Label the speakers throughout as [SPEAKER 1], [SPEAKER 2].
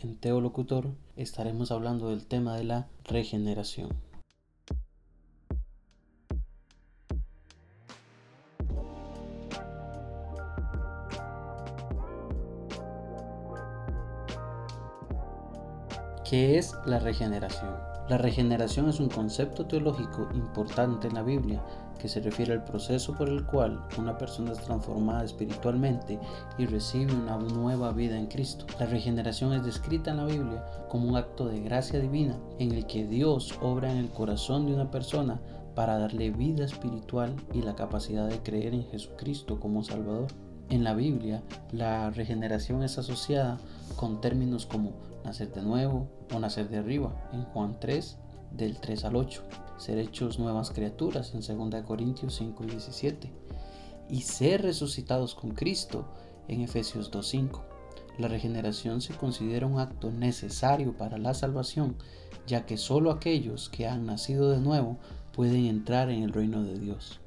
[SPEAKER 1] en Teolocutor estaremos hablando del tema de la regeneración. ¿Qué es la regeneración? La regeneración es un concepto teológico importante en la Biblia que se refiere al proceso por el cual una persona es transformada espiritualmente y recibe una nueva vida en Cristo. La regeneración es descrita en la Biblia como un acto de gracia divina en el que Dios obra en el corazón de una persona para darle vida espiritual y la capacidad de creer en Jesucristo como Salvador. En la Biblia, la regeneración es asociada con términos como nacer de nuevo o nacer de arriba en Juan 3, del 3 al 8, ser hechos nuevas criaturas en 2 Corintios 5 y 17, y ser resucitados con Cristo en Efesios 2.5. La regeneración se considera un acto necesario para la salvación, ya que solo aquellos que han nacido de nuevo pueden entrar en el reino de Dios.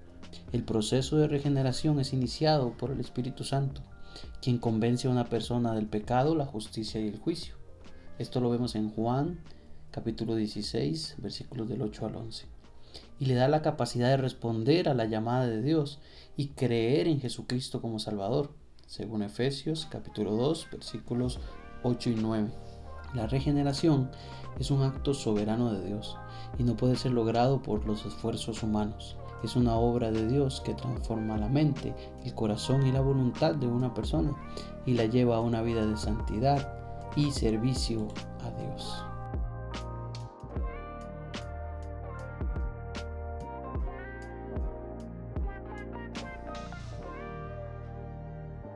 [SPEAKER 1] El proceso de regeneración es iniciado por el Espíritu Santo, quien convence a una persona del pecado, la justicia y el juicio. Esto lo vemos en Juan capítulo 16, versículos del 8 al 11. Y le da la capacidad de responder a la llamada de Dios y creer en Jesucristo como Salvador, según Efesios capítulo 2, versículos 8 y 9. La regeneración es un acto soberano de Dios y no puede ser logrado por los esfuerzos humanos. Es una obra de Dios que transforma la mente, el corazón y la voluntad de una persona y la lleva a una vida de santidad y servicio a Dios.